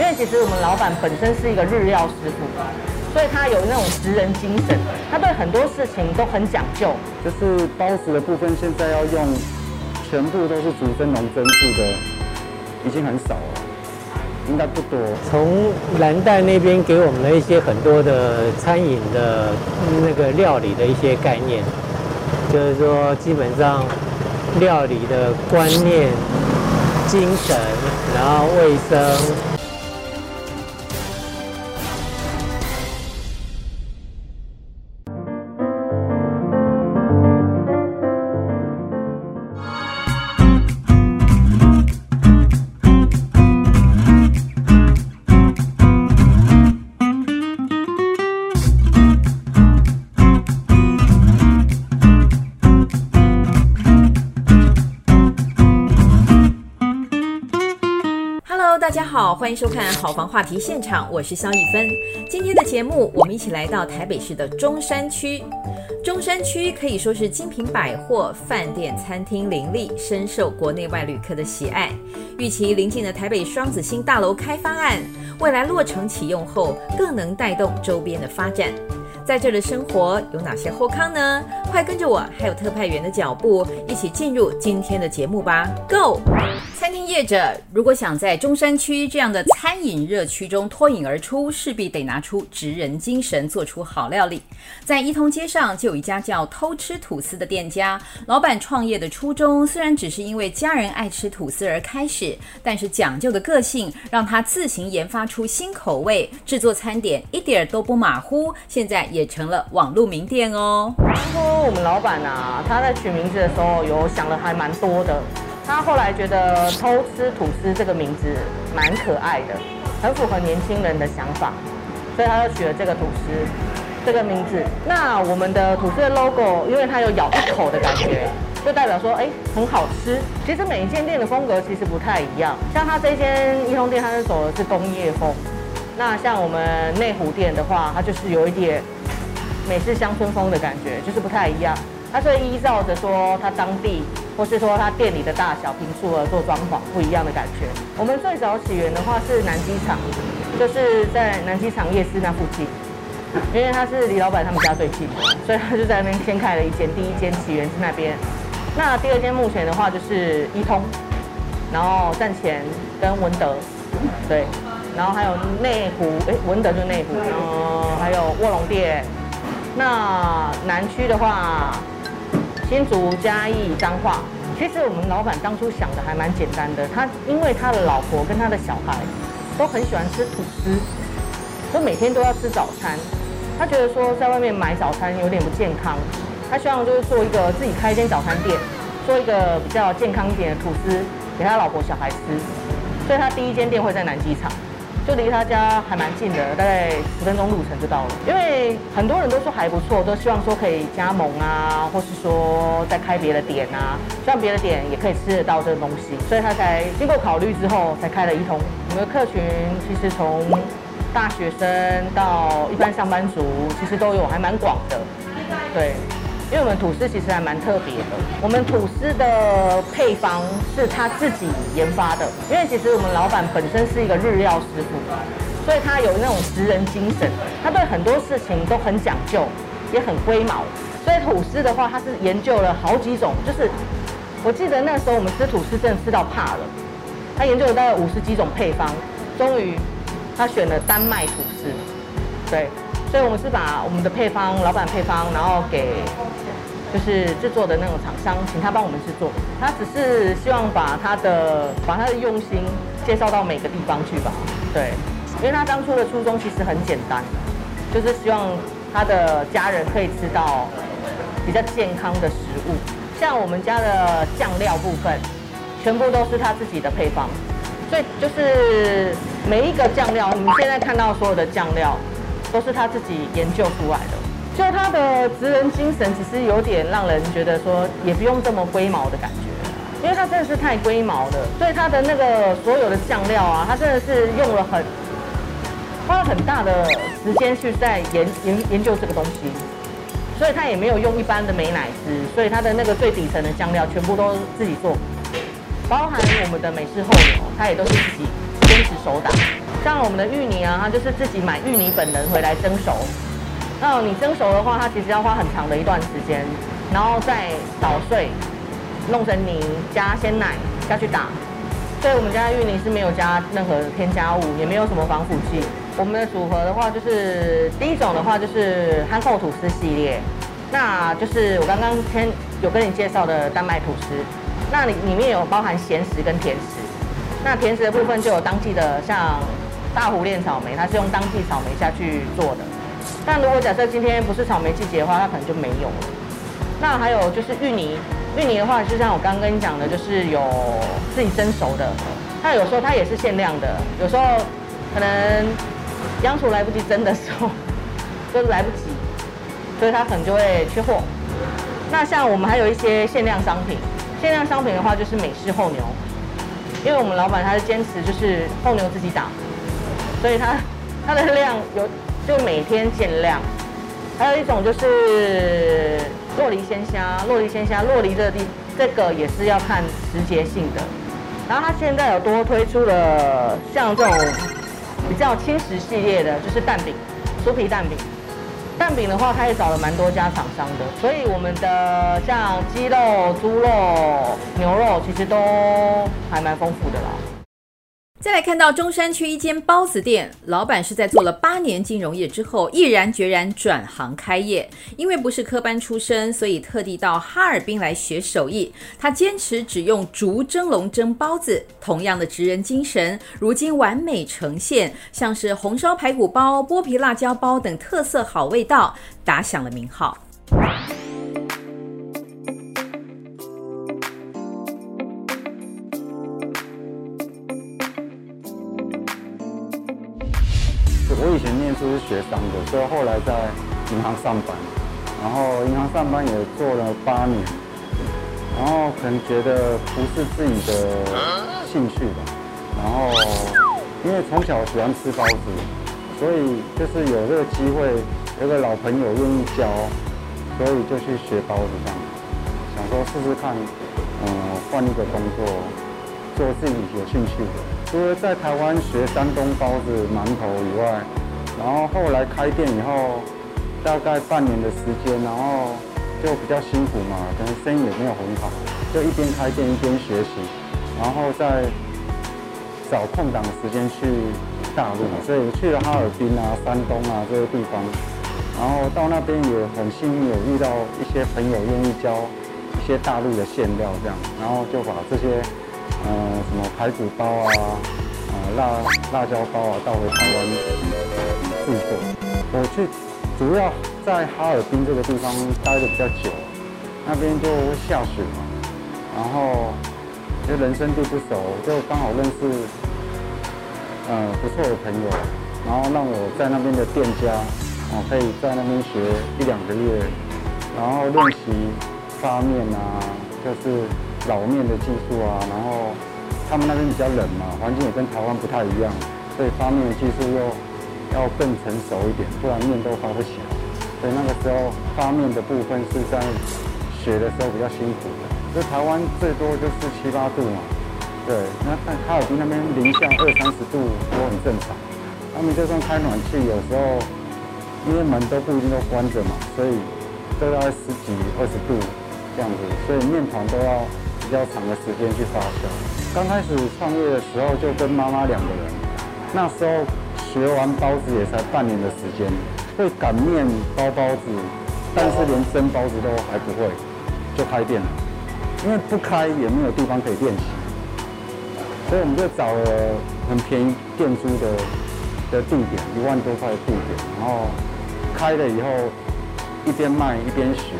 因为其实我们老板本身是一个日料师傅，所以他有那种职人精神，他对很多事情都很讲究。就是包子的部分，现在要用全部都是竹蒸笼蒸制的，已经很少了，应该不多。从蓝带那边给我们的一些很多的餐饮的那个料理的一些概念，就是说基本上料理的观念、精神，然后卫生。迎收看《好房话题现场》，我是肖一芬。今天的节目，我们一起来到台北市的中山区。中山区可以说是精品百货、饭店、餐厅林立，深受国内外旅客的喜爱。预期临近的台北双子星大楼开发案，未来落成启用后，更能带动周边的发展。在这里的生活有哪些后康呢？快跟着我，还有特派员的脚步，一起进入今天的节目吧！Go！餐厅业者如果想在中山区这样的餐饮热区中脱颖而出，势必得拿出职人精神，做出好料理。在一通街上就有一家叫偷吃吐司的店家，老板创业的初衷虽然只是因为家人爱吃吐司而开始，但是讲究的个性让他自行研发出新口味，制作餐点一点都不马虎。现在也成了网络名店哦。当初我们老板啊，他在取名字的时候有想了还蛮多的。他后来觉得“偷吃吐司”这个名字蛮可爱的，很符合年轻人的想法，所以他就取了这个吐司这个名字。那我们的吐司的 logo，因为它有咬一口的感觉，就代表说，哎，很好吃。其实每一间店的风格其实不太一样，像他这间一通店，它是走的是工业风。那像我们内湖店的话，它就是有一点美式乡村风的感觉，就是不太一样。它是依照着说它当地。或是说他店里的大小坪数而做装潢不一样的感觉。我们最早起源的话是南机场，就是在南机场夜市那附近，因为他是离老板他们家最近，所以他就在那边先开了一间。第一间起源是那边，那第二间目前的话就是一通，然后站前跟文德，对，然后还有内湖，哎，文德就内湖，然后还有卧龙店。那南区的话。新竹、嘉义、彰化，其实我们老板当初想的还蛮简单的。他因为他的老婆跟他的小孩都很喜欢吃吐司，都每天都要吃早餐。他觉得说在外面买早餐有点不健康，他希望就是做一个自己开一间早餐店，做一个比较健康一点的吐司给他老婆小孩吃。所以他第一间店会在南机场。就离他家还蛮近的，大概十分钟路程就到了。因为很多人都说还不错，都希望说可以加盟啊，或是说再开别的点啊，希望别的点也可以吃得到这个东西，所以他才经过考虑之后才开了一通。我们的客群其实从大学生到一般上班族，其实都有，还蛮广的，对。因为我们吐司其实还蛮特别的，我们吐司的配方是他自己研发的。因为其实我们老板本身是一个日料师傅，所以他有那种职人精神，他对很多事情都很讲究，也很龟毛。所以吐司的话，他是研究了好几种，就是我记得那时候我们吃吐司真的吃到怕了，他研究了大概五十几种配方，终于他选了丹麦吐司，对。所以，我们是把我们的配方、老板配方，然后给就是制作的那种厂商，请他帮我们制作。他只是希望把他的把他的用心介绍到每个地方去吧。对，因为他当初的初衷其实很简单，就是希望他的家人可以吃到比较健康的食物。像我们家的酱料部分，全部都是他自己的配方，所以就是每一个酱料，你们现在看到所有的酱料。都是他自己研究出来的，就他的职人精神，其实有点让人觉得说，也不用这么龟毛的感觉，因为他真的是太龟毛了，所以他的那个所有的酱料啊，他真的是用了很花了很大的时间去在研研研究这个东西，所以他也没有用一般的美乃滋，所以他的那个最底层的酱料全部都自己做，包含我们的美式厚牛，他也都是自己坚持手打。像我们的芋泥啊，它就是自己买芋泥本人回来蒸熟。那你蒸熟的话，它其实要花很长的一段时间，然后再捣碎，弄成泥，加鲜奶下去打。所以我们家的芋泥是没有加任何添加物，也没有什么防腐剂。我们的组合的话，就是第一种的话就是憨厚吐司系列，那就是我刚刚先有跟你介绍的丹麦吐司，那里里面有包含咸食跟甜食。那甜食的部分就有当季的，像大湖炼草莓，它是用当季草莓下去做的。但如果假设今天不是草莓季节的话，它可能就没有了。那还有就是芋泥，芋泥的话，就像我刚刚跟你讲的，就是有自己蒸熟的。那有时候它也是限量的，有时候可能央厨来不及蒸的时候，就是来不及，所以它可能就会缺货。那像我们还有一些限量商品，限量商品的话就是美式厚牛，因为我们老板他是坚持就是厚牛自己打，所以它它的量有。就每天限量，还有一种就是洛梨鲜虾，洛梨鲜虾，洛梨这地这个也是要看时节性的。然后它现在有多推出了像这种比较轻食系列的，就是蛋饼，酥皮蛋饼。蛋饼的话，它也找了蛮多家厂商的，所以我们的像鸡肉、猪肉、牛肉，其实都还蛮丰富的啦。再来看到中山区一间包子店，老板是在做了八年金融业之后，毅然决然转行开业。因为不是科班出身，所以特地到哈尔滨来学手艺。他坚持只用竹蒸笼蒸包子，同样的职人精神，如今完美呈现，像是红烧排骨包、剥皮辣椒包等特色好味道，打响了名号。前念书是学商的，所以后来在银行上班，然后银行上班也做了八年，然后可能觉得不是自己的兴趣吧，然后因为从小喜欢吃包子，所以就是有这个机会，有个老朋友愿意教，所以就去学包子这样，想说试试看，嗯，换一个工作，做自己有兴趣的。除了在台湾学山东包子、馒头以外，然后后来开店以后，大概半年的时间，然后就比较辛苦嘛，可能生意也没有很好，就一边开店一边学习，然后再找空档的时间去大陆，所以去了哈尔滨啊、山东啊这些地方，然后到那边也很幸运有遇到一些朋友愿意教一些大陆的馅料这样，然后就把这些嗯、呃、什么排骨包啊。辣辣椒包啊，带回台湾制作。我去主要在哈尔滨这个地方待的比较久，那边就下雪嘛，然后就人生地不熟，就刚好认识嗯不错的朋友，然后让我在那边的店家，啊可以在那边学一两个月，然后练习发面啊，就是老面的技术啊，然后。他们那边比较冷嘛，环境也跟台湾不太一样，所以发面的技术又要更成熟一点，不然面都发不起来。所以那个时候发面的部分是在学的时候比较辛苦的。就台湾最多就是七八度嘛，对，那但哈尔滨那边零下二三十度都很正常。他们就算开暖气，有时候因为门都不一定都关着嘛，所以都要十几二十度这样子，所以面团都要比较长的时间去发酵。刚开始创业的时候，就跟妈妈两个人，那时候学完包子也才半年的时间，会擀面、包包子，但是连蒸包子都还不会，就开店了。因为不开也没有地方可以练习，所以我们就找了很便宜店租的的地点，一万多块的地点，然后开了以后一边卖一边学，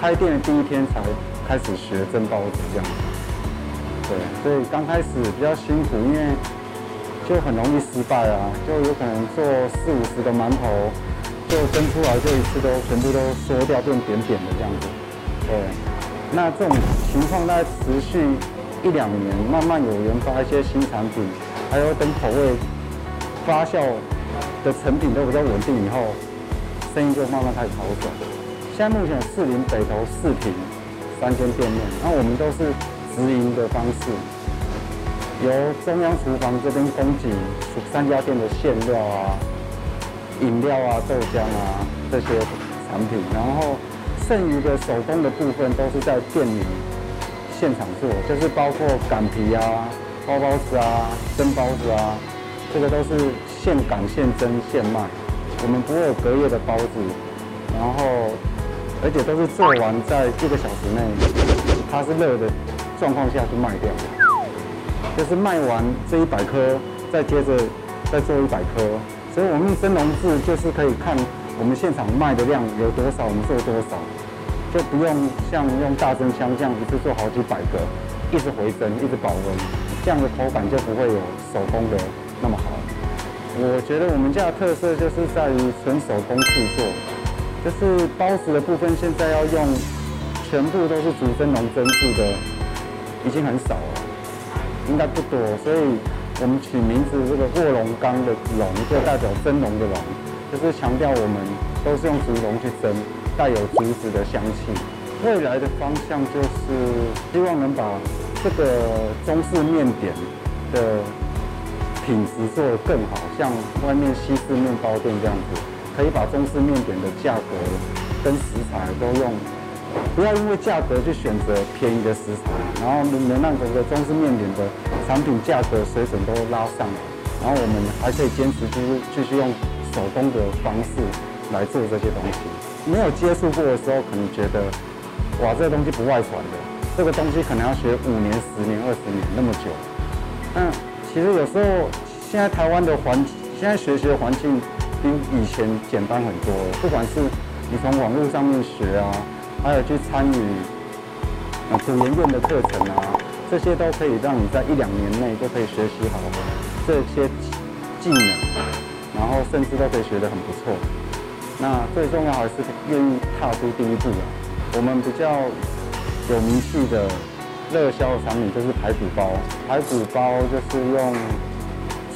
开店的第一天才开始学蒸包子这样。对，所以刚开始比较辛苦，因为就很容易失败啊，就有可能做四五十个馒头，就蒸出来就一次都全部都缩掉，变扁扁的这样子。对，那这种情况在持续一两年，慢慢有研发一些新产品，还有等口味发酵的成品都比较稳定以后，生意就慢慢开始好转。现在目前四零、北投、四平三间店面，那我们都是。直营的方式，由中央厨房这边供给三家店的馅料啊、饮料啊、豆浆啊这些产品，然后剩余的手工的部分都是在店里现场做，就是包括擀皮啊、包包子啊、蒸包子啊，这个都是现擀现蒸现卖，我们不会有隔夜的包子，然后而且都是做完在一个小时内，它是热的。状况下去卖掉，就是卖完这一百颗，再接着再做一百颗，所以我们蒸笼制就是可以看我们现场卖的量有多少，我们做多少。就不用像用大蒸箱这样一次做好几百个，一直回蒸，一直保温，这样的口感就不会有手工的那么好。我觉得我们家的特色就是在于纯手工制作，就是包子的部分现在要用全部都是竹蒸笼蒸制的，已经很少了，应该不多，所以我们取名字这个卧龙岗的龙就代表蒸笼的笼，就是强调我们都是用竹笼去蒸。带有竹子的香气，未来的方向就是希望能把这个中式面点的品质做得更好，像外面西式面包店这样子，可以把中式面点的价格跟食材都用，不要因为价格去选择便宜的食材，然后能让整个中式面点的产品价格水准都拉上来，然后我们还可以坚持就是继续用手工的方式来做这些东西。没有接触过的时候，可能觉得，哇，这个东西不外传的，这个东西可能要学五年、十年、二十年那么久。但其实有时候，现在台湾的环，现在学习的环境比以前简单很多了。不管是你从网络上面学啊，还有去参与啊古研院的课程啊，这些都可以让你在一两年内都可以学习好这些技能，然后甚至都可以学得很不错。那最重要还是愿意踏出第一步啊！我们比较有名气的热销产品就是排骨包，排骨包就是用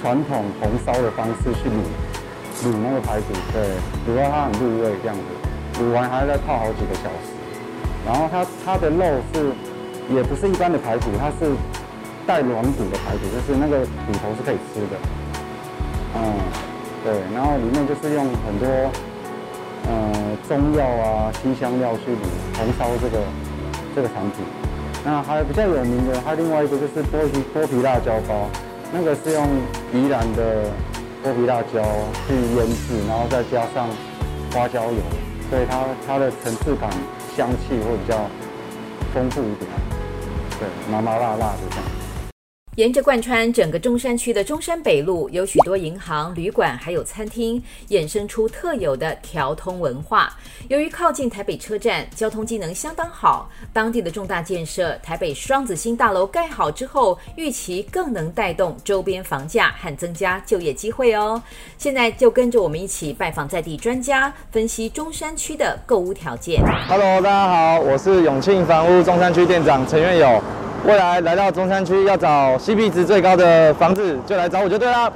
传统红烧的方式去卤卤那个排骨，对，卤到它很入味这样子，卤完还要再泡好几个小时。然后它它的肉是也不是一般的排骨，它是带软骨的排骨，就是那个骨头是可以吃的。嗯，对，然后里面就是用很多。呃，中药啊，辛香料去卤红烧这个这个产品，那还有比较有名的，还有另外一个就是剥皮剥皮辣椒包，那个是用宜兰的剥皮辣椒去腌制，然后再加上花椒油，所以它它的层次感、香气会比较丰富一点，对，麻麻辣辣的这样。沿着贯穿整个中山区的中山北路，有许多银行、旅馆，还有餐厅，衍生出特有的条通文化。由于靠近台北车站，交通机能相当好，当地的重大建设，台北双子星大楼盖好之后，预期更能带动周边房价和增加就业机会哦。现在就跟着我们一起拜访在地专家，分析中山区的购物条件。Hello，大家好，我是永庆房屋中山区店长陈月友。未来来到中山区要找 CP 值最高的房子，就来找我就对了。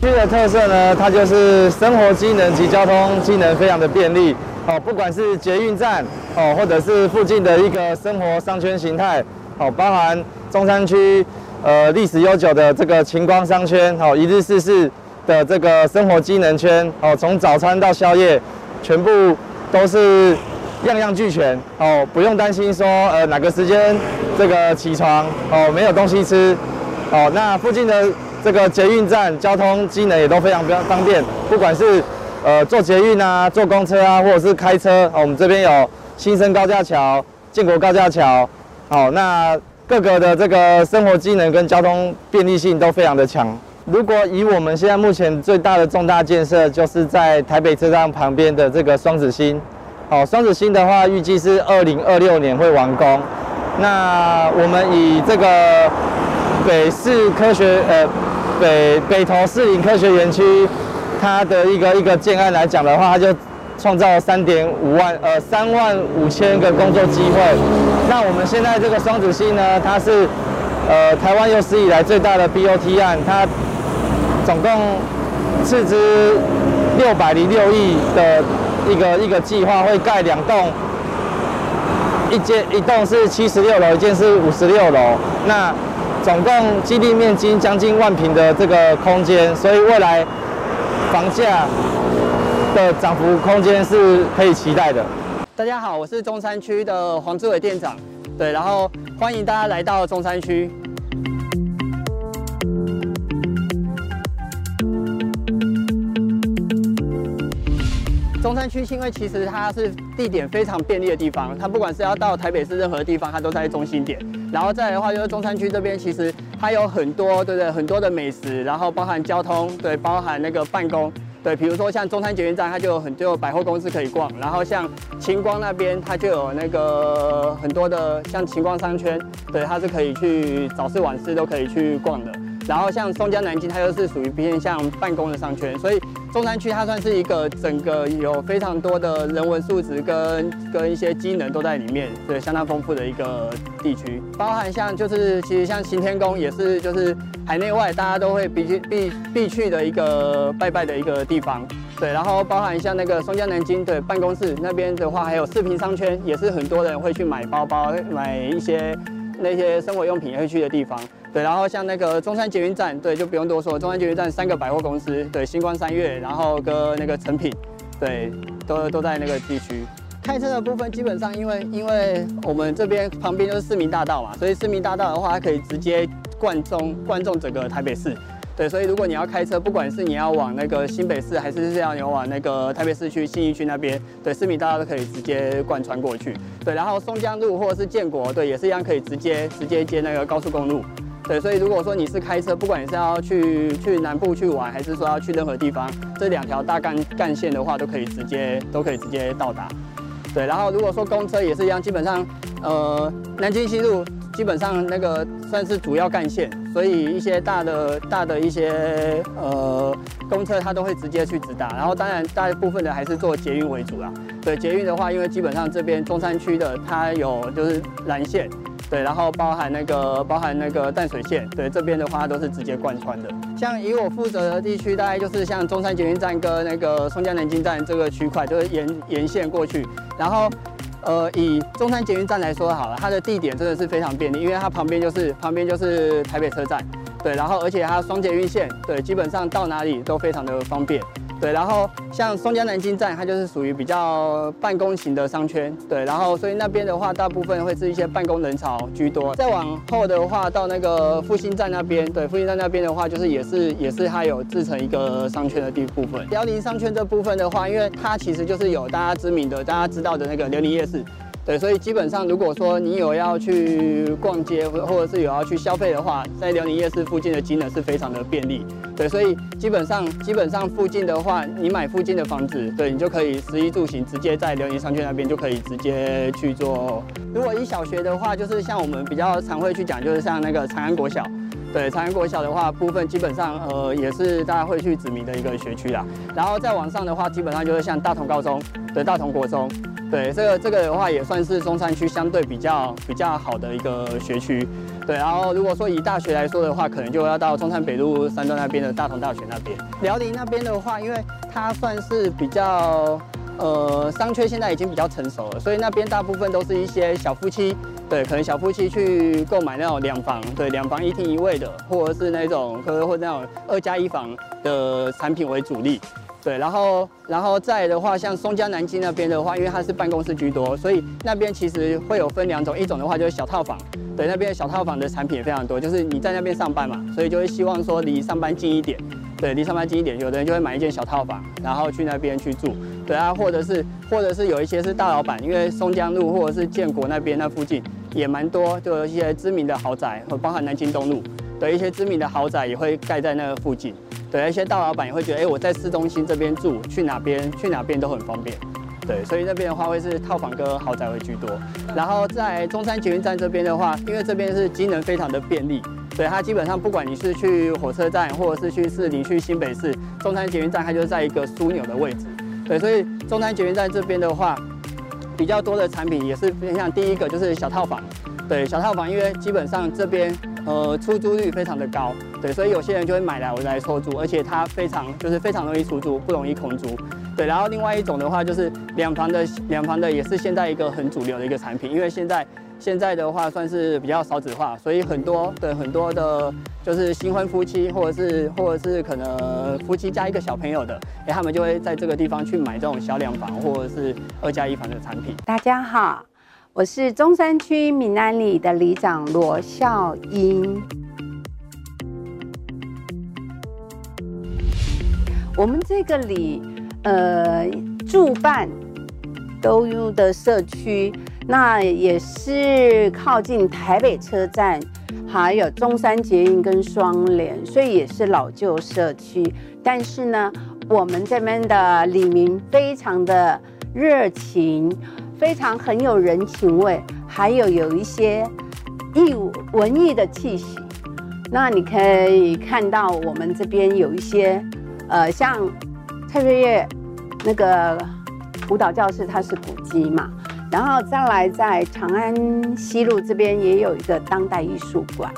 区的特色呢，它就是生活机能及交通机能非常的便利哦，不管是捷运站哦，或者是附近的一个生活商圈形态哦，包含中山区呃历史悠久的这个晴光商圈哦，一日市市的这个生活机能圈哦，从早餐到宵夜全部。都是样样俱全哦，不用担心说呃哪个时间这个起床哦没有东西吃哦。那附近的这个捷运站交通机能也都非常非常方便，不管是呃坐捷运啊、坐公车啊，或者是开车，哦、我们这边有新生高架桥、建国高架桥，哦，那各个的这个生活机能跟交通便利性都非常的强。如果以我们现在目前最大的重大建设，就是在台北车站旁边的这个双子星。好，双子星的话，预计是二零二六年会完工。那我们以这个北市科学呃北北投市林科学园区，它的一个一个建案来讲的话，它就创造了三点五万呃三万五千个工作机会。那我们现在这个双子星呢，它是呃台湾有史以来最大的 BOT 案，它。总共斥资六百零六亿的一个一个计划，会盖两栋一间一栋是七十六楼，一间是五十六楼，那总共基地面积将近万平的这个空间，所以未来房价的涨幅空间是可以期待的。大家好，我是中山区的黄志伟店长，对，然后欢迎大家来到中山区。中山区因为其实它是地点非常便利的地方，它不管是要到台北市任何地方，它都在中心点。然后再来的话，就是中山区这边其实它有很多，对不对？很多的美食，然后包含交通，对，包含那个办公。对，比如说像中山捷运站，它就有很多百货公司可以逛，然后像晴光那边，它就有那个很多的像晴光商圈，对，它是可以去早市晚市都可以去逛的。然后像松江南京，它又是属于偏向办公的商圈，所以中山区它算是一个整个有非常多的人文素质跟跟一些机能都在里面，对，相当丰富的一个地区。包含像就是其实像行天宫也是就是海内外大家都会必去必必去的一个拜拜的一个地方，对。然后包含像那个松江南京的办公室那边的话，还有四平商圈，也是很多人会去买包包、买一些那些生活用品会去的地方。对，然后像那个中山捷运站，对，就不用多说。中山捷运站三个百货公司，对，星光三越，然后跟那个诚品，对，都都在那个地区。开车的部分基本上，因为因为我们这边旁边就是市民大道嘛，所以市民大道的话，它可以直接贯中贯中整个台北市。对，所以如果你要开车，不管是你要往那个新北市，还是是要你往那个台北市区信义区那边，对，市民大道都可以直接贯穿过去。对，然后松江路或者是建国，对，也是一样可以直接直接接那个高速公路。对，所以如果说你是开车，不管你是要去去南部去玩，还是说要去任何地方，这两条大干干线的话，都可以直接都可以直接到达。对，然后如果说公车也是一样，基本上，呃，南京西路基本上那个算是主要干线，所以一些大的大的一些呃公车它都会直接去直达。然后当然大部分的还是坐捷运为主啦。对，捷运的话，因为基本上这边中山区的它有就是蓝线。对，然后包含那个包含那个淡水线，对，这边的话都是直接贯穿的。像以我负责的地区，大概就是像中山捷运站跟那个松江南京站这个区块，就是沿沿线过去。然后，呃，以中山捷运站来说好了，它的地点真的是非常便利，因为它旁边就是旁边就是台北车站，对，然后而且它双捷运线，对，基本上到哪里都非常的方便。对，然后像松江南京站，它就是属于比较办公型的商圈，对，然后所以那边的话，大部分会是一些办公人潮居多。再往后的话，到那个复兴站那边，对，复兴站那边的话，就是也是也是它有自成一个商圈的地部分。辽宁商圈这部分的话，因为它其实就是有大家知名的、大家知道的那个辽宁夜市。对，所以基本上，如果说你有要去逛街，或或者是有要去消费的话，在辽宁夜市附近的机能是非常的便利。对，所以基本上基本上附近的话，你买附近的房子，对你就可以食衣住行，直接在辽宁商圈那边就可以直接去做。如果一小学的话，就是像我们比较常会去讲，就是像那个长安国小。对，长安国小的话，部分基本上呃也是大家会去指名的一个学区啦。然后再往上的话，基本上就是像大同高中，对，大同国中。对，这个这个的话也算是中山区相对比较比较好的一个学区。对，然后如果说以大学来说的话，可能就要到中山北路三段那边的大同大学那边。辽宁那边的话，因为它算是比较呃商圈现在已经比较成熟了，所以那边大部分都是一些小夫妻，对，可能小夫妻去购买那种两房，对，两房一厅一卫的，或者是那种或者或那种二加一房的产品为主力。对，然后，然后再的话，像松江南京那边的话，因为它是办公室居多，所以那边其实会有分两种，一种的话就是小套房，对，那边小套房的产品也非常多，就是你在那边上班嘛，所以就会希望说离上班近一点，对，离上班近一点，有的人就会买一间小套房，然后去那边去住，对啊，或者是，或者是有一些是大老板，因为松江路或者是建国那边那附近也蛮多，就有一些知名的豪宅，和包含南京东路，的，一些知名的豪宅也会盖在那个附近。对，一些大老板也会觉得，哎，我在市中心这边住，去哪边去哪边都很方便。对，所以那边的话会是套房跟豪宅会居多。然后在中山捷运站这边的话，因为这边是机能非常的便利，所以它基本上不管你是去火车站，或者是去市里、去新北市，中山捷运站它就在一个枢纽的位置。对，所以中山捷运站这边的话，比较多的产品也是偏向第一个就是小套房。对，小套房，因为基本上这边。呃，出租率非常的高，对，所以有些人就会买来我来出租，而且它非常就是非常容易出租，不容易空租。对，然后另外一种的话就是两房的，两房的也是现在一个很主流的一个产品，因为现在现在的话算是比较少子化，所以很多的很多的，就是新婚夫妻或者是或者是可能夫妻加一个小朋友的，哎，他们就会在这个地方去买这种小两房或者是二加一房的产品。大家好，我是中山区闽安里的里长罗孝英。我们这个里，呃，住办都有的社区，那也是靠近台北车站，还有中山捷运跟双连，所以也是老旧社区。但是呢，我们这边的里民非常的热情，非常很有人情味，还有有一些艺文艺的气息。那你可以看到我们这边有一些。呃，像蔡瑞月那个舞蹈教室，它是古迹嘛，然后再来在长安西路这边也有一个当代艺术馆。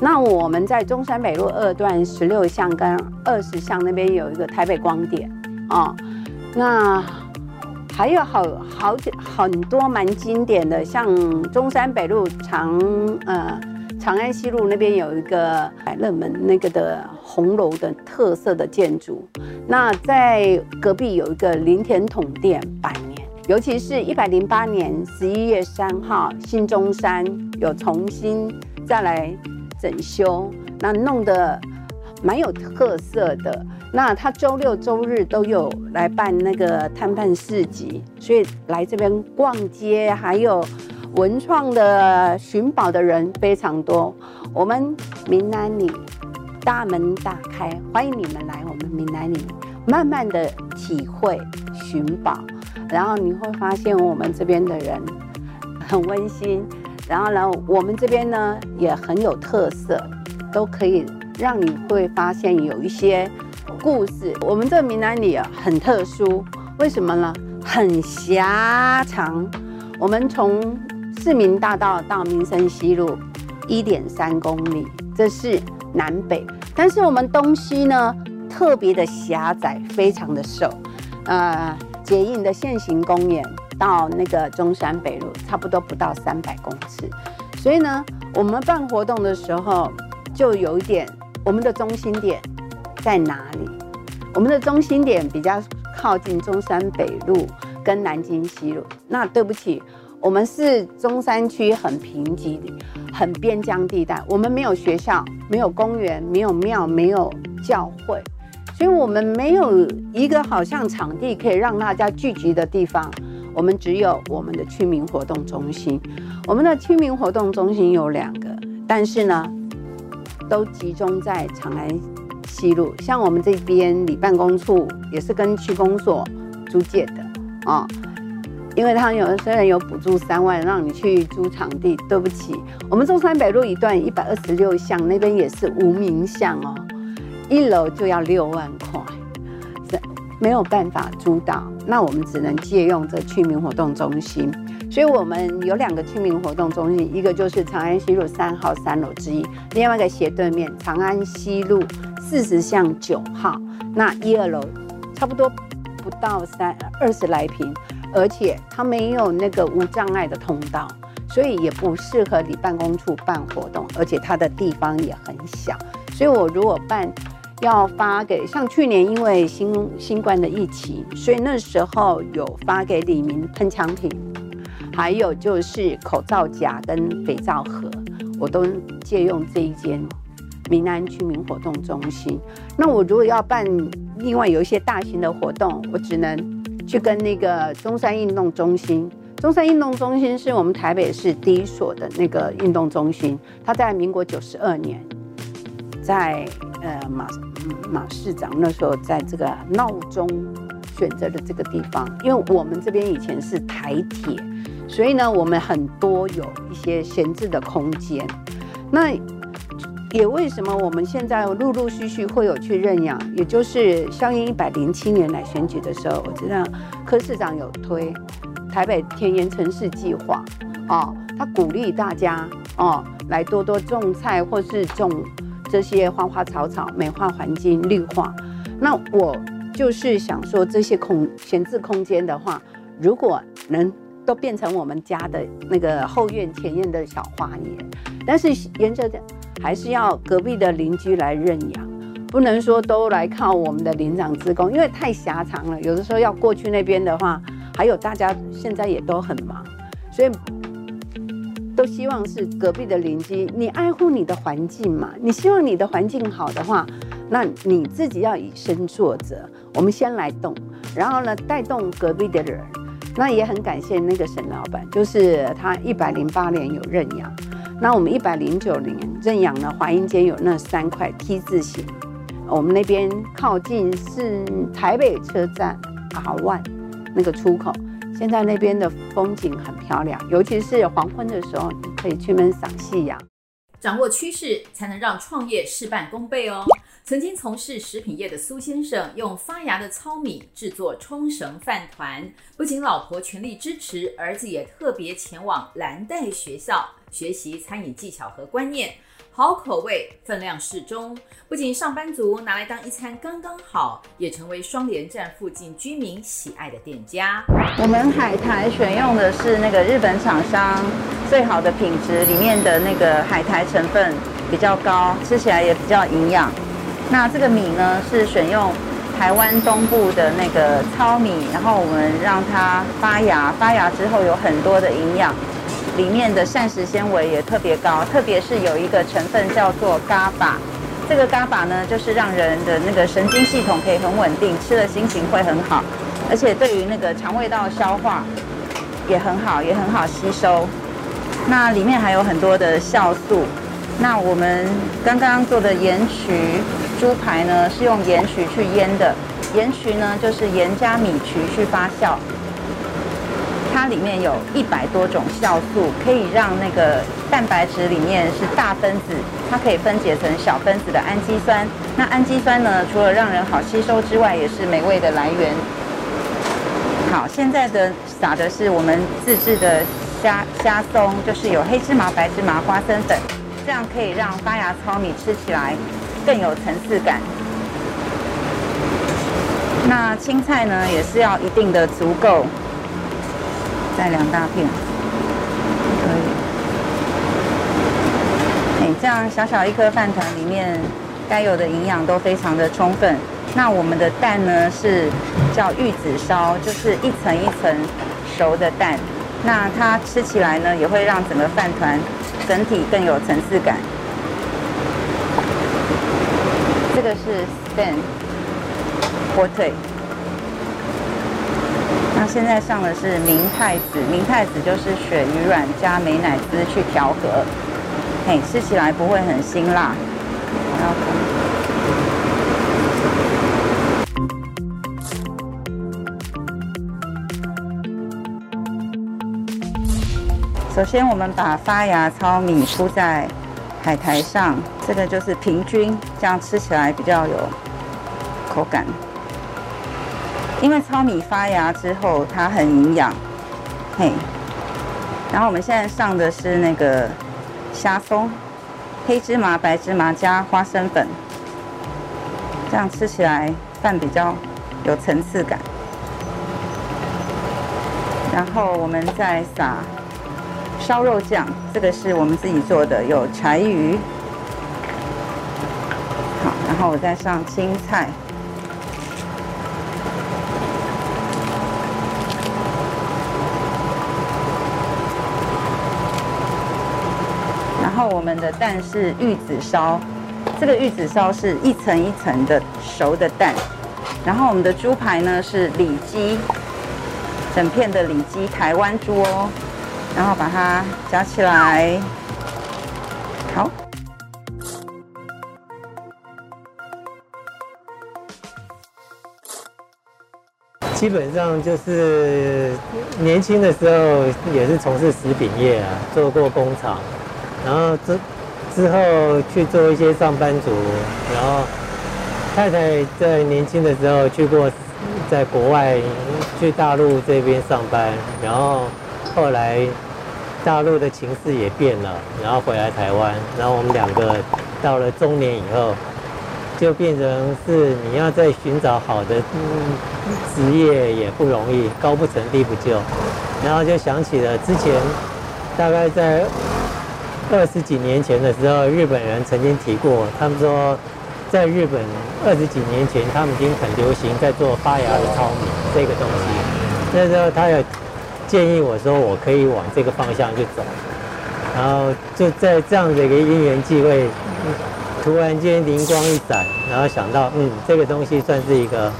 那我们在中山北路二段十六巷跟二十巷那边有一个台北光点哦。那还有好好很多蛮经典的，像中山北路长呃。长安西路那边有一个百乐门那个的红楼的特色的建筑，那在隔壁有一个林田统店百，尤其是一百零八年十一月三号新中山有重新再来整修，那弄得蛮有特色的。那他周六周日都有来办那个摊贩市集，所以来这边逛街还有。文创的寻宝的人非常多，我们闽南里大门打开，欢迎你们来我们闽南里，慢慢的体会寻宝，然后你会发现我们这边的人很温馨，然后呢，我们这边呢也很有特色，都可以让你会发现有一些故事。我们这个民安里啊很特殊，为什么呢？很狭长，我们从市民大道到民生西路一点三公里，这是南北。但是我们东西呢，特别的狭窄，非常的瘦。呃，捷运的现行公园到那个中山北路，差不多不到三百公尺。所以呢，我们办活动的时候，就有一点，我们的中心点在哪里？我们的中心点比较靠近中山北路跟南京西路。那对不起。我们是中山区很贫瘠、很边疆地带，我们没有学校，没有公园，没有庙，没有教会，所以我们没有一个好像场地可以让大家聚集的地方。我们只有我们的区民活动中心。我们的区民活动中心有两个，但是呢，都集中在长安西路。像我们这边里办公处也是跟区公所租借的啊。哦因为他有虽然有补助三万让你去租场地，对不起，我们中山北路一段一百二十六巷那边也是无名巷哦，一楼就要六万块，是没有办法租到，那我们只能借用这居民活动中心，所以我们有两个居民活动中心，一个就是长安西路三号三楼之一，另外一个斜对面长安西路四十巷九号，那一二楼差不多不到三二十来平。而且它没有那个无障碍的通道，所以也不适合你办公处办活动，而且它的地方也很小。所以我如果办要发给，像去年因为新新冠的疫情，所以那时候有发给李明喷枪瓶，还有就是口罩夹跟肥皂盒，我都借用这一间民安区民活动中心。那我如果要办另外有一些大型的活动，我只能。去跟那个中山运动中心，中山运动中心是我们台北市第一所的那个运动中心，它在民国九十二年，在呃马马市长那时候在这个闹中选择的这个地方，因为我们这边以前是台铁，所以呢我们很多有一些闲置的空间，那。也为什么我们现在陆陆续续会有去认养，也就是相应一百零七年来选举的时候，我知道柯市长有推台北田园城市计划，哦，他鼓励大家哦来多多种菜或是种这些花花草草，美化环境绿化。那我就是想说这些空闲置空间的话，如果能都变成我们家的那个后院前院的小花园，但是沿着还是要隔壁的邻居来认养，不能说都来靠我们的里长职工，因为太狭长了。有的时候要过去那边的话，还有大家现在也都很忙，所以都希望是隔壁的邻居，你爱护你的环境嘛，你希望你的环境好的话，那你自己要以身作则。我们先来动，然后呢带动隔壁的人。那也很感谢那个沈老板，就是他一百零八年有认养，那我们一百零九年认养了华阴街有那三块 T 字形，我们那边靠近是台北车站 R1 那个出口，现在那边的风景很漂亮，尤其是黄昏的时候，你可以去那边赏夕阳。掌握趋势，才能让创业事半功倍哦。曾经从事食品业的苏先生，用发芽的糙米制作冲绳饭团，不仅老婆全力支持，儿子也特别前往蓝带学校学习餐饮技巧和观念。好口味，分量适中，不仅上班族拿来当一餐刚刚好，也成为双连站附近居民喜爱的店家。我们海苔选用的是那个日本厂商最好的品质，里面的那个海苔成分比较高，吃起来也比较营养。那这个米呢，是选用台湾东部的那个糙米，然后我们让它发芽，发芽之后有很多的营养。里面的膳食纤维也特别高，特别是有一个成分叫做伽巴，这个伽巴呢，就是让人的那个神经系统可以很稳定，吃了心情会很好，而且对于那个肠胃道消化也很好，也很好吸收。那里面还有很多的酵素。那我们刚刚做的盐曲猪排呢，是用盐曲去腌的，盐曲呢就是盐加米曲去发酵。它里面有一百多种酵素，可以让那个蛋白质里面是大分子，它可以分解成小分子的氨基酸。那氨基酸呢，除了让人好吸收之外，也是美味的来源。好，现在的撒的是我们自制的虾虾松，就是有黑芝麻、白芝麻、花生粉，这样可以让发芽糙米吃起来更有层次感。那青菜呢，也是要一定的足够。再两大片，可以。哎，这样小小一颗饭团里面该有的营养都非常的充分。那我们的蛋呢，是叫玉子烧，就是一层一层熟的蛋。那它吃起来呢，也会让整个饭团整体更有层次感。这个是 s t a n 火腿。那现在上的是明太子，明太子就是鳕鱼卵加美乃滋去调和，嘿，吃起来不会很辛辣。首先，我们把发芽糙米铺在海苔上，这个就是平均，这样吃起来比较有口感。因为糙米发芽之后，它很营养，嘿。然后我们现在上的是那个虾松，黑芝麻、白芝麻加花生粉，这样吃起来饭比较有层次感。然后我们再撒烧肉酱，这个是我们自己做的，有柴鱼。好，然后我再上青菜。我们的蛋是玉子烧，这个玉子烧是一层一层的熟的蛋。然后我们的猪排呢是里脊，整片的里脊台湾猪哦。然后把它夹起来，好。基本上就是年轻的时候也是从事食品业啊，做过工厂。然后之之后去做一些上班族，然后太太在年轻的时候去过在国外去大陆这边上班，然后后来大陆的情势也变了，然后回来台湾，然后我们两个到了中年以后，就变成是你要再寻找好的职业也不容易，高不成低不就，然后就想起了之前大概在二十几年前的时候，日本人曾经提过，他们说在日本二十几年前，他们已经很流行在做发芽的糙米这个东西，那时候他有建议我说我可以往这个方向去走。然后就在这样的一个因缘际会，突然间灵光一闪，然后想到，嗯，这个东西算是一个，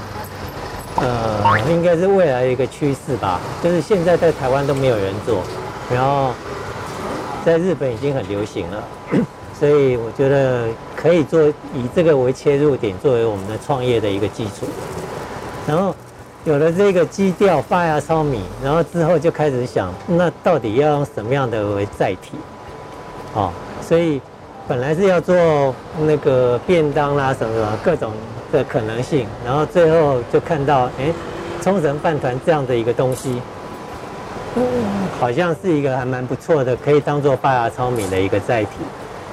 呃，应该是未来的一个趋势吧。就是现在在台湾都没有人做，然后在日本已经很流行了，所以我觉得可以做以这个为切入点，作为我们的创业的一个基础。然后。有了这个基调发芽糙米，然后之后就开始想，那到底要用什么样的为载体？哦，所以本来是要做那个便当啦，什么什么各种的可能性，然后最后就看到，哎，冲绳饭团这样的一个东西，嗯，好像是一个还蛮不错的，可以当做发芽糙米的一个载体，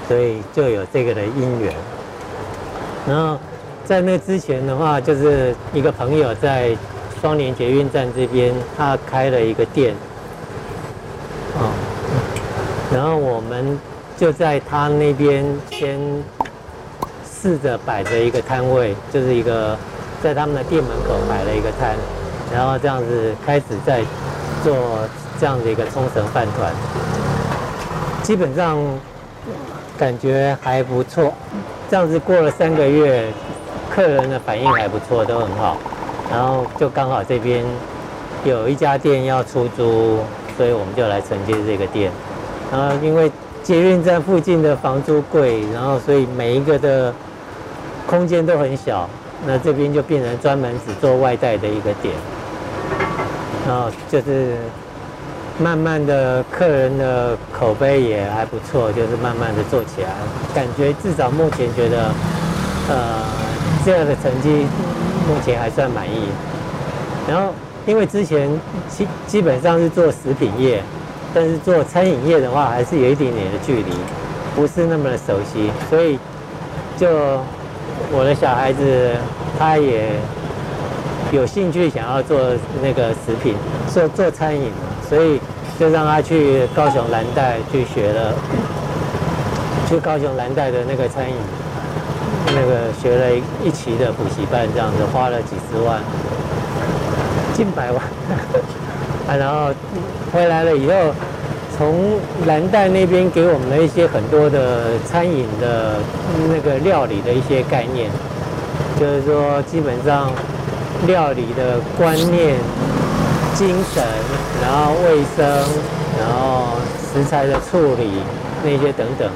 所以就有这个的因缘。然后在那之前的话，就是一个朋友在。双连捷运站这边，他开了一个店，哦，然后我们就在他那边先试着摆着一个摊位，就是一个在他们的店门口摆了一个摊，然后这样子开始在做这样的一个冲绳饭团，基本上感觉还不错，这样子过了三个月，客人的反应还不错，都很好。然后就刚好这边有一家店要出租，所以我们就来承接这个店。然后因为捷运站附近的房租贵，然后所以每一个的空间都很小，那这边就变成专门只做外带的一个点。然后就是慢慢的客人的口碑也还不错，就是慢慢的做起来，感觉至少目前觉得，呃，这样的成绩。目前还算满意，然后因为之前基基本上是做食品业，但是做餐饮业的话还是有一点点的距离，不是那么的熟悉，所以就我的小孩子他也有兴趣想要做那个食品，做做餐饮，所以就让他去高雄蓝带去学了，去高雄蓝带的那个餐饮。那个学了一期的补习班，这样子花了几十万，近百万，啊，然后回来了以后，从蓝带那边给我们了一些很多的餐饮的那个料理的一些概念，就是说基本上料理的观念、精神，然后卫生，然后食材的处理那些等等。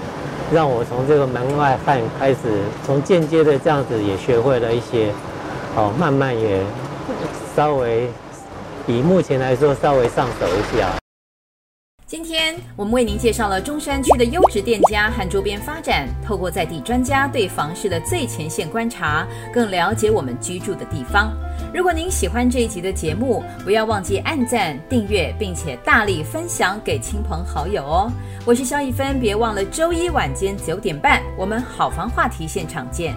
让我从这个门外汉开始，从间接的这样子也学会了一些，哦，慢慢也稍微比目前来说稍微上手一下。今天我们为您介绍了中山区的优质店家和周边发展，透过在地专家对房市的最前线观察，更了解我们居住的地方。如果您喜欢这一集的节目，不要忘记按赞、订阅，并且大力分享给亲朋好友哦。我是肖一芬，别忘了周一晚间九点半，我们好房话题现场见。